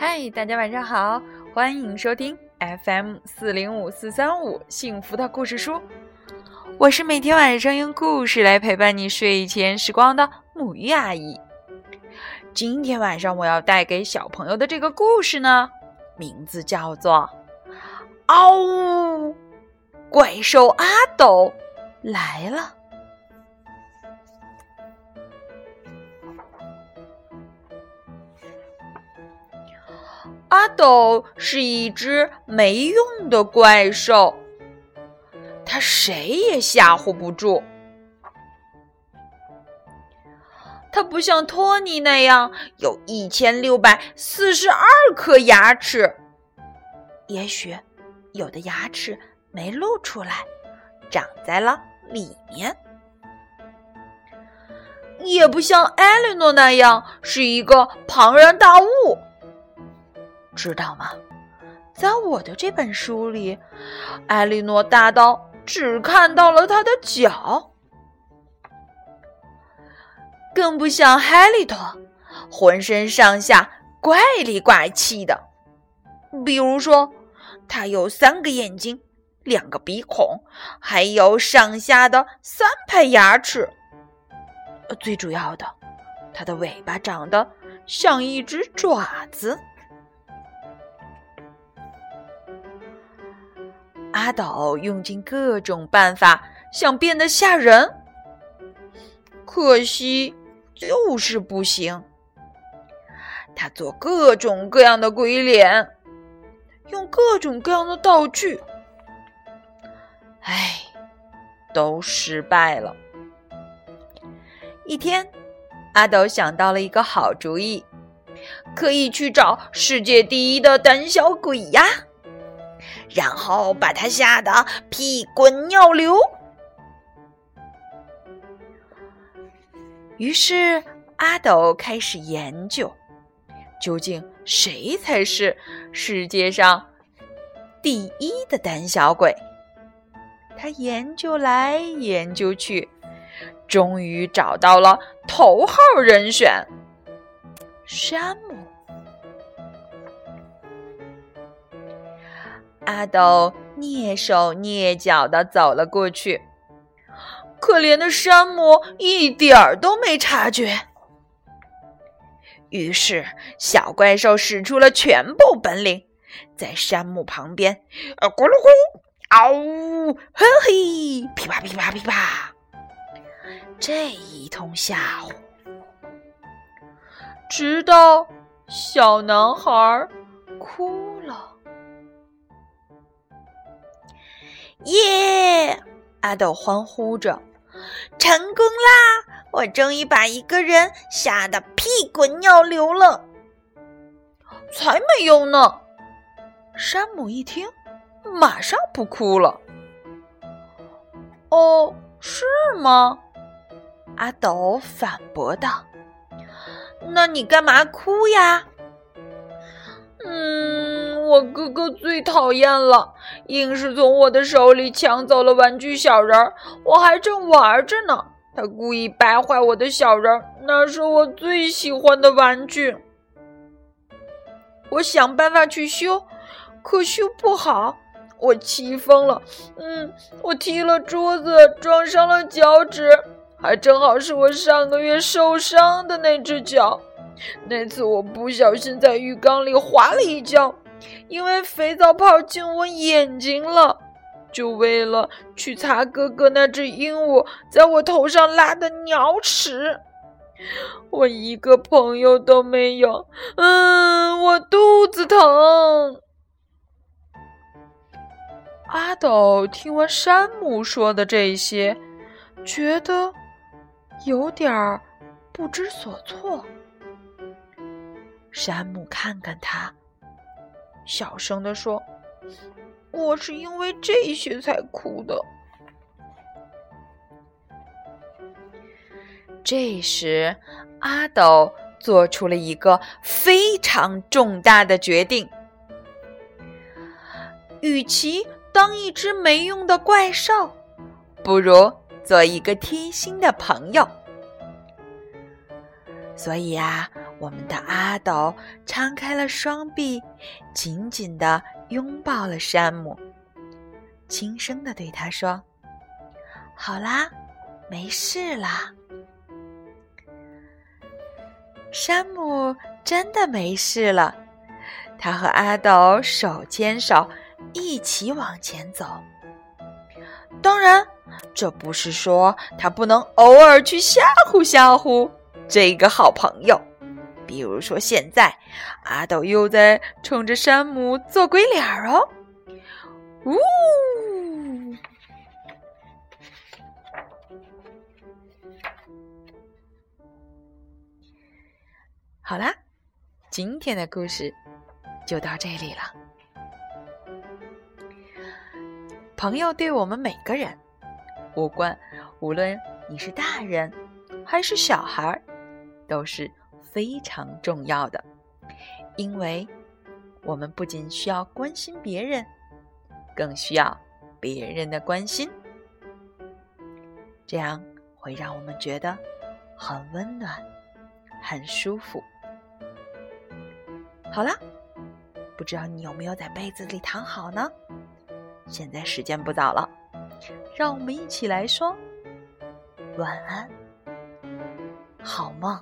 嗨，大家晚上好，欢迎收听 FM 四零五四三五幸福的故事书。我是每天晚上用故事来陪伴你睡前时光的母鱼阿姨。今天晚上我要带给小朋友的这个故事呢，名字叫做《嗷呜，怪兽阿斗来了》。阿斗是一只没用的怪兽，他谁也吓唬不住。他不像托尼那样有一千六百四十二颗牙齿，也许有的牙齿没露出来，长在了里面；也不像艾莉诺那样是一个庞然大物。知道吗？在我的这本书里，艾莉诺大到只看到了他的脚，更不像海里托，浑身上下怪里怪气的。比如说，他有三个眼睛，两个鼻孔，还有上下的三排牙齿。最主要的，它的尾巴长得像一只爪子。阿斗用尽各种办法想变得吓人，可惜就是不行。他做各种各样的鬼脸，用各种各样的道具，唉，都失败了。一天，阿斗想到了一个好主意，可以去找世界第一的胆小鬼呀。然后把他吓得屁滚尿流。于是阿斗开始研究，究竟谁才是世界上第一的胆小鬼？他研究来研究去，终于找到了头号人选——山姆。阿斗蹑手蹑脚的走了过去，可怜的山姆一点儿都没察觉。于是，小怪兽使出了全部本领，在山姆旁边，呃，咕噜咕，嗷呜，嘿嘿，噼啪噼啪噼啪，这一通吓唬，直到小男孩哭耶！阿斗欢呼着：“成功啦！我终于把一个人吓得屁滚尿流了。”才没有呢！山姆一听，马上不哭了。哦，是吗？阿斗反驳道：“那你干嘛哭呀？”嗯。我哥哥最讨厌了，硬是从我的手里抢走了玩具小人儿，我还正玩着呢。他故意掰坏我的小人儿，那是我最喜欢的玩具。我想办法去修，可修不好，我气疯了。嗯，我踢了桌子，撞伤了脚趾，还正好是我上个月受伤的那只脚。那次我不小心在浴缸里滑了一跤。因为肥皂泡进我眼睛了，就为了去擦哥哥那只鹦鹉在我头上拉的鸟屎，我一个朋友都没有。嗯，我肚子疼。阿斗听完山姆说的这些，觉得有点儿不知所措。山姆看看他。小声地说：“我是因为这些才哭的。”这时，阿斗做出了一个非常重大的决定：与其当一只没用的怪兽，不如做一个贴心的朋友。所以呀，我们的阿斗张开了双臂，紧紧的拥抱了山姆，轻声的对他说：“好啦，没事啦。”山姆真的没事了，他和阿斗手牵手一起往前走。当然，这不是说他不能偶尔去吓唬吓唬这个好朋友。比如说，现在阿斗又在冲着山姆做鬼脸儿哦，呜！好啦，今天的故事就到这里了。朋友对我们每个人，无关无论你是大人还是小孩，都是。非常重要的，因为我们不仅需要关心别人，更需要别人的关心，这样会让我们觉得很温暖、很舒服。好了，不知道你有没有在被子里躺好呢？现在时间不早了，让我们一起来说晚安，好梦。